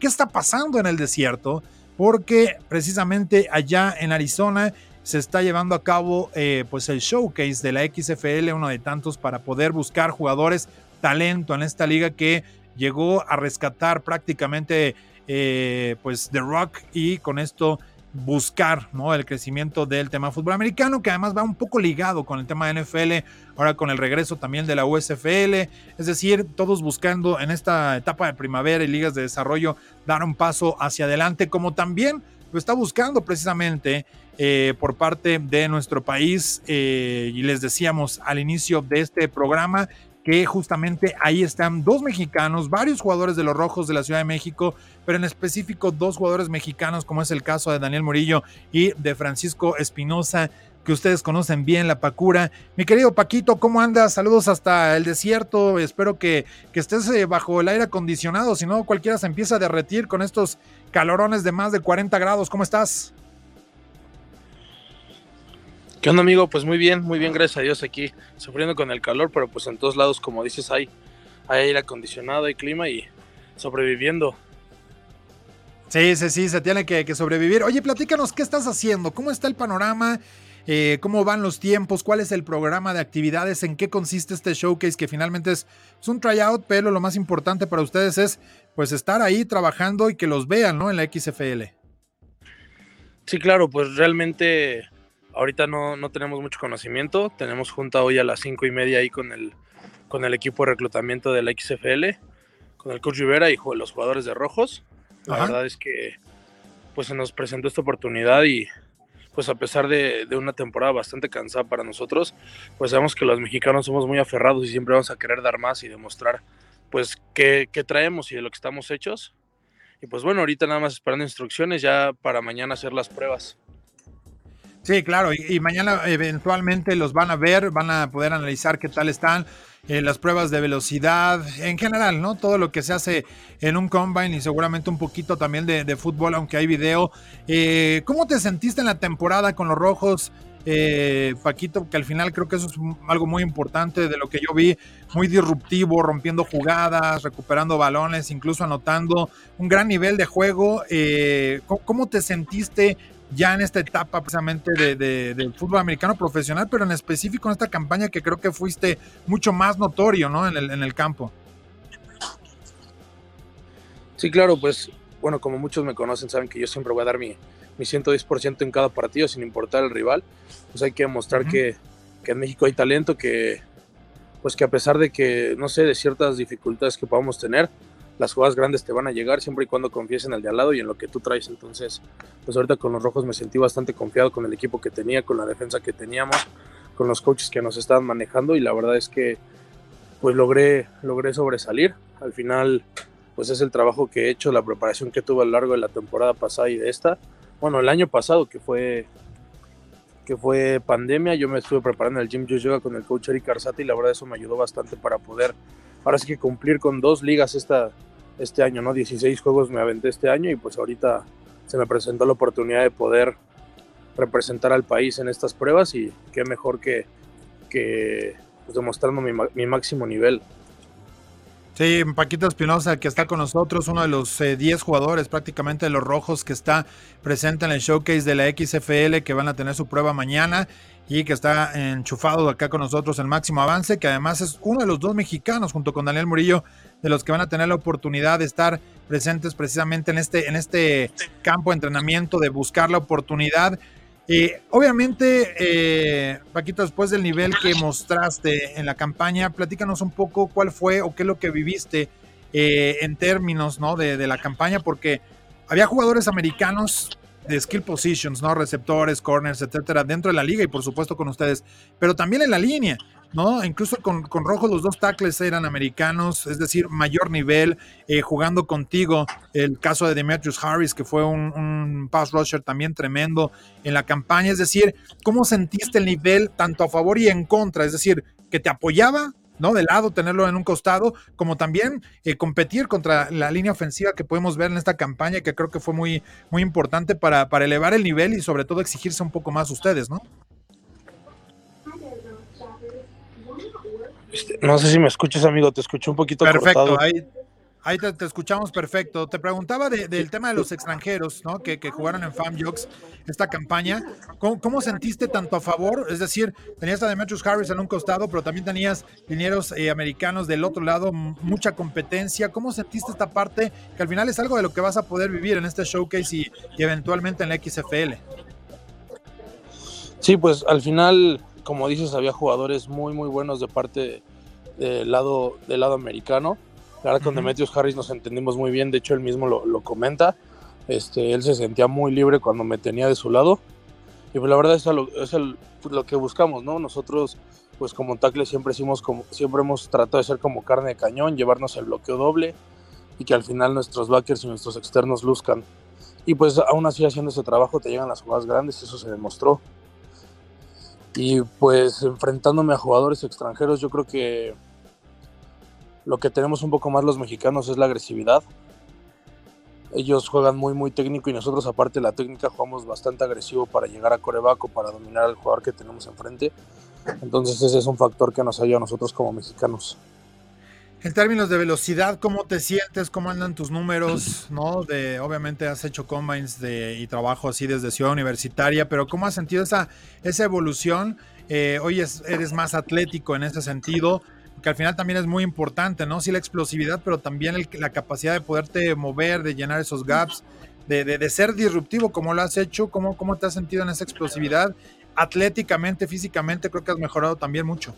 qué está pasando en el desierto, porque precisamente allá en Arizona se está llevando a cabo eh, pues el showcase de la XFL, uno de tantos para poder buscar jugadores talento en esta liga que llegó a rescatar prácticamente eh, pues The Rock y con esto buscar ¿no? el crecimiento del tema fútbol americano, que además va un poco ligado con el tema de NFL, ahora con el regreso también de la USFL, es decir, todos buscando en esta etapa de primavera y ligas de desarrollo dar un paso hacia adelante, como también lo está buscando precisamente eh, por parte de nuestro país, eh, y les decíamos al inicio de este programa, que justamente ahí están dos mexicanos, varios jugadores de los Rojos de la Ciudad de México, pero en específico dos jugadores mexicanos, como es el caso de Daniel Murillo y de Francisco Espinosa, que ustedes conocen bien, la Pacura. Mi querido Paquito, ¿cómo andas? Saludos hasta el desierto. Espero que, que estés eh, bajo el aire acondicionado, si no cualquiera se empieza a derretir con estos calorones de más de 40 grados. ¿Cómo estás? ¿Qué onda, amigo? Pues muy bien, muy bien, gracias a Dios aquí, sufriendo con el calor, pero pues en todos lados, como dices, hay, hay aire acondicionado, hay clima y sobreviviendo. Sí, sí, sí, se tiene que, sobrevivir. Oye, platícanos, ¿qué estás haciendo? ¿Cómo está el panorama? Eh, ¿Cómo van los tiempos? ¿Cuál es el programa de actividades? ¿En qué consiste este showcase? Que finalmente es, es un tryout, pero lo más importante para ustedes es pues estar ahí trabajando y que los vean, ¿no? En la XFL. Sí, claro, pues realmente ahorita no, no, tenemos mucho conocimiento. Tenemos junta hoy a las cinco y media ahí con el, con el equipo de reclutamiento de la XFL, con el coach Rivera y los jugadores de Rojos. La verdad es que pues se nos presentó esta oportunidad y pues a pesar de, de, una temporada bastante cansada para nosotros, pues sabemos que los mexicanos somos muy aferrados y siempre vamos a querer dar más y demostrar pues qué, qué traemos y de lo que estamos hechos. Y pues bueno, ahorita nada más esperando instrucciones ya para mañana hacer las pruebas. Sí, claro, y, mañana eventualmente los van a ver, van a poder analizar qué tal están eh, las pruebas de velocidad, en general, ¿no? Todo lo que se hace en un combine y seguramente un poquito también de, fútbol, aunque hay video. Eh, ¿Cómo te sentiste en la temporada con los rojos? Eh, Paquito, que al final creo que eso es algo muy importante de lo que yo vi, muy disruptivo, rompiendo jugadas, recuperando balones, incluso anotando un gran nivel de juego. ¿Cómo te sentiste ya en esta etapa precisamente de, del fútbol americano profesional, pero en específico en esta campaña que creo que fuiste mucho más notorio ¿no? en, el, en el campo. Sí, claro, pues bueno, como muchos me conocen, saben que yo siempre voy a dar mi, mi 110% en cada partido, sin importar el rival. Pues hay que demostrar que, que, en México hay talento, que pues que a pesar de que, no sé, de ciertas dificultades que podamos tener, las jugadas grandes te van a llegar siempre y cuando confíes en el de al lado y en lo que tú traes. Entonces, pues ahorita con los rojos me sentí bastante confiado con el equipo que tenía, con la defensa que teníamos, con los coaches que nos estaban manejando y la verdad es que pues logré, logré sobresalir. Al final, pues es el trabajo que he hecho, la preparación que tuve a lo largo de la temporada pasada y de esta. Bueno, el año pasado que fue que fue pandemia, yo me estuve preparando en el gym yoga con el coach Eric Arzate y la verdad eso me ayudó bastante para poder ahora sí que cumplir con dos ligas esta, este año, ¿no? 16 juegos me aventé este año y pues ahorita se me presentó la oportunidad de poder representar al país en estas pruebas y qué mejor que, que pues, demostrando mi, mi, máximo nivel. Sí, Paquito Espinosa, que está con nosotros, uno de los 10 eh, jugadores prácticamente de los rojos que está presente en el showcase de la XFL, que van a tener su prueba mañana y que está enchufado acá con nosotros el máximo avance, que además es uno de los dos mexicanos junto con Daniel Murillo de los que van a tener la oportunidad de estar presentes precisamente en este, en este campo de entrenamiento, de buscar la oportunidad. Y obviamente, eh, Paquito, después del nivel que mostraste en la campaña, platícanos un poco cuál fue o qué es lo que viviste eh, en términos ¿no? de, de la campaña, porque había jugadores americanos de skill positions, ¿no? Receptores, corners, etcétera, dentro de la liga y por supuesto con ustedes, pero también en la línea, ¿no? Incluso con, con Rojo los dos tackles eran americanos, es decir, mayor nivel, eh, jugando contigo. El caso de Demetrius Harris, que fue un, un, pass rusher también tremendo en la campaña, es decir, ¿cómo sentiste el nivel tanto a favor y en contra? Es decir, que te apoyaba ¿no? De lado, tenerlo en un costado, como también eh, competir contra la línea ofensiva que podemos ver en esta campaña, que creo que fue muy, muy importante para, para elevar el nivel y sobre todo exigirse un poco más ustedes, ¿no? No sé si me escuchas, amigo, te escucho un poquito Perfecto, ahí Ahí te, escuchamos perfecto. Te preguntaba del tema de los extranjeros, ¿no? Que, jugaron en FAMJOX esta campaña. ¿Cómo, sentiste tanto a favor? Es decir, tenías a Demetrius Harris en un costado, pero también tenías linieros eh, americanos del otro lado, mucha competencia. ¿Cómo sentiste esta parte? Que al final es algo de lo que vas a poder vivir en este showcase y, eventualmente en la XFL. Sí, pues al final, como dices, había jugadores muy, muy buenos de parte del lado, del lado americano la verdad, con Demetrius Harris nos entendimos muy bien, de hecho él mismo lo, comenta. Este, él se sentía muy libre cuando me tenía de su lado. Y pues la verdad es, lo, es lo que buscamos, ¿no? Nosotros, pues como tackle siempre, hicimos como, siempre hemos tratado de ser como carne de cañón, llevarnos el bloqueo doble y que al final nuestros backers y nuestros externos luzcan. Y pues aún así haciendo ese trabajo te llegan las jugadas grandes, eso se demostró. Y pues enfrentándome a jugadores extranjeros, yo creo que lo que tenemos un poco más los mexicanos es la agresividad. Ellos juegan muy, muy técnico y nosotros, aparte de la técnica, jugamos bastante agresivo para llegar a corebaco, para dominar al jugador que tenemos enfrente. Entonces, ese es un factor que nos ayuda a nosotros como mexicanos. En términos de velocidad, ¿cómo te sientes? ¿Cómo andan tus números? ¿No? De, obviamente has hecho combines de, y trabajo así desde Ciudad Universitaria, pero ¿cómo has sentido esa, esa evolución? Eh, hoy eres más atlético en ese sentido que al final también es muy importante, ¿no? Sí la explosividad, pero también la capacidad de poderte mover, de llenar esos gaps, de, ser disruptivo como lo has hecho, ¿cómo, ¿cómo te has sentido en esa explosividad? Atléticamente, físicamente, creo que has mejorado también mucho.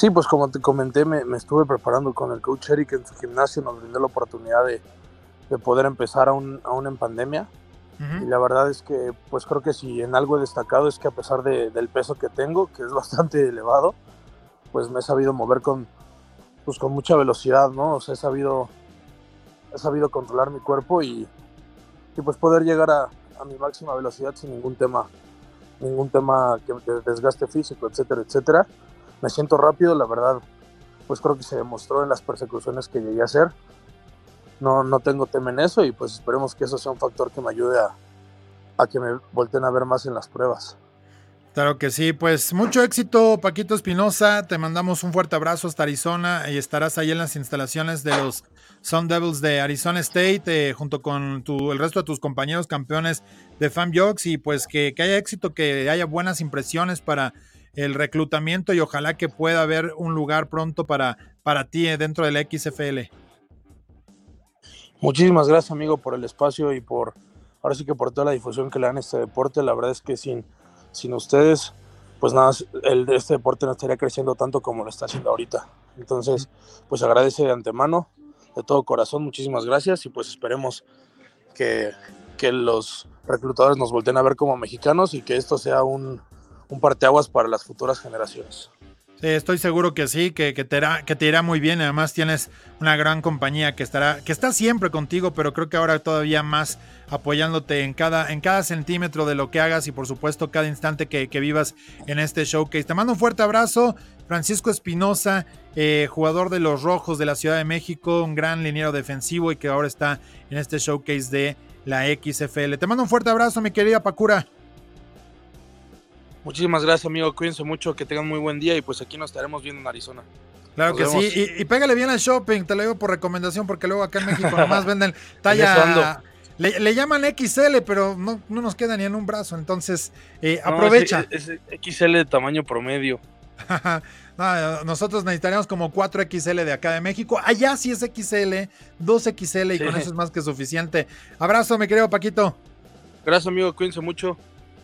Sí, pues como te comenté, me, estuve preparando con el coach Eric en su gimnasio, nos brindó la oportunidad de, poder empezar aún, aún en pandemia. Y la verdad es que, pues creo que si en algo he destacado es que a pesar del peso que tengo, que es bastante elevado, pues me he sabido mover con, pues con mucha velocidad, ¿no? O sea, he sabido, he sabido controlar mi cuerpo y, y pues poder llegar a, a, mi máxima velocidad sin ningún tema, ningún tema que, desgaste físico, etcétera, etcétera. Me siento rápido, la verdad, pues creo que se demostró en las persecuciones que llegué a hacer. No, no tengo tema en eso y pues esperemos que eso sea un factor que me ayude a, a que me volteen a ver más en las pruebas. Claro que sí, pues mucho éxito Paquito Espinosa, te mandamos un fuerte abrazo hasta Arizona y estarás ahí en las instalaciones de los Sun Devils de Arizona State eh, junto con tu, el resto de tus compañeros campeones de Fan y pues que, haya éxito, que haya buenas impresiones para el reclutamiento y ojalá que pueda haber un lugar pronto para, para ti eh, dentro de la XFL. Muchísimas gracias amigo por el espacio y por ahora sí que por toda la difusión que le dan a este deporte, la verdad es que sin sin ustedes, pues nada, el, este deporte no estaría creciendo tanto como lo está haciendo ahorita. Entonces, pues agradece de antemano, de todo corazón, muchísimas gracias y pues esperemos que, que los reclutadores nos volteen a ver como mexicanos y que esto sea un, un parteaguas para las futuras generaciones. Estoy seguro que sí, que, que, te irá, que te irá muy bien. Además, tienes una gran compañía que estará, que está siempre contigo, pero creo que ahora todavía más apoyándote en cada, en cada centímetro de lo que hagas y por supuesto cada instante que, vivas en este showcase. Te mando un fuerte abrazo, Francisco Espinosa, eh, jugador de los Rojos de la Ciudad de México, un gran liniero defensivo y que ahora está en este showcase de la XFL. Te mando un fuerte abrazo, mi querida Pacura. Muchísimas gracias, amigo. Cuídense mucho, que tengan muy buen día y pues aquí nos estaremos viendo en Arizona. Claro que sí. Y, pégale bien al shopping, te lo digo por recomendación, porque luego acá en México nomás venden talla. Le, llaman XL, pero no, nos queda ni en un brazo. Entonces, eh, aprovecha. es, XL de tamaño promedio. nosotros necesitaríamos como 4XL de acá de México. Allá sí es XL, 2XL y con eso es más que suficiente. Abrazo, mi querido Paquito. Gracias, amigo. Cuídense mucho.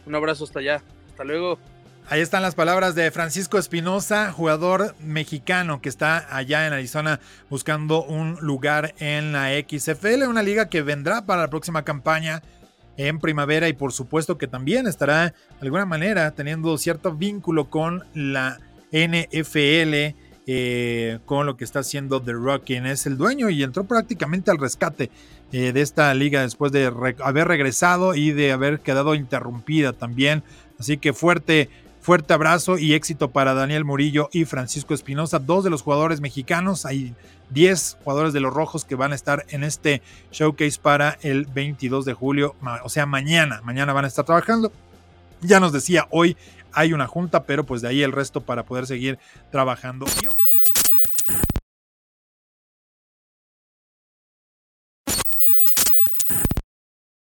Un abrazo hasta allá. Hasta luego. Ahí están las palabras de Francisco Espinosa, jugador mexicano que está allá en Arizona buscando un lugar en la XFL, una liga que vendrá para la próxima campaña en primavera y por supuesto que también estará de alguna manera teniendo cierto vínculo con la NFL, eh, con lo que está haciendo The Rock, quien es el dueño y entró prácticamente al rescate eh, de esta liga después de haber regresado y de haber quedado interrumpida también Así que fuerte, fuerte abrazo y éxito para Daniel Murillo y Francisco Espinosa, dos de los jugadores mexicanos. Hay 10 jugadores de los Rojos que van a estar en este showcase para el 22 de julio, o sea, mañana. Mañana van a estar trabajando. Ya nos decía, hoy hay una junta, pero pues de ahí el resto para poder seguir trabajando.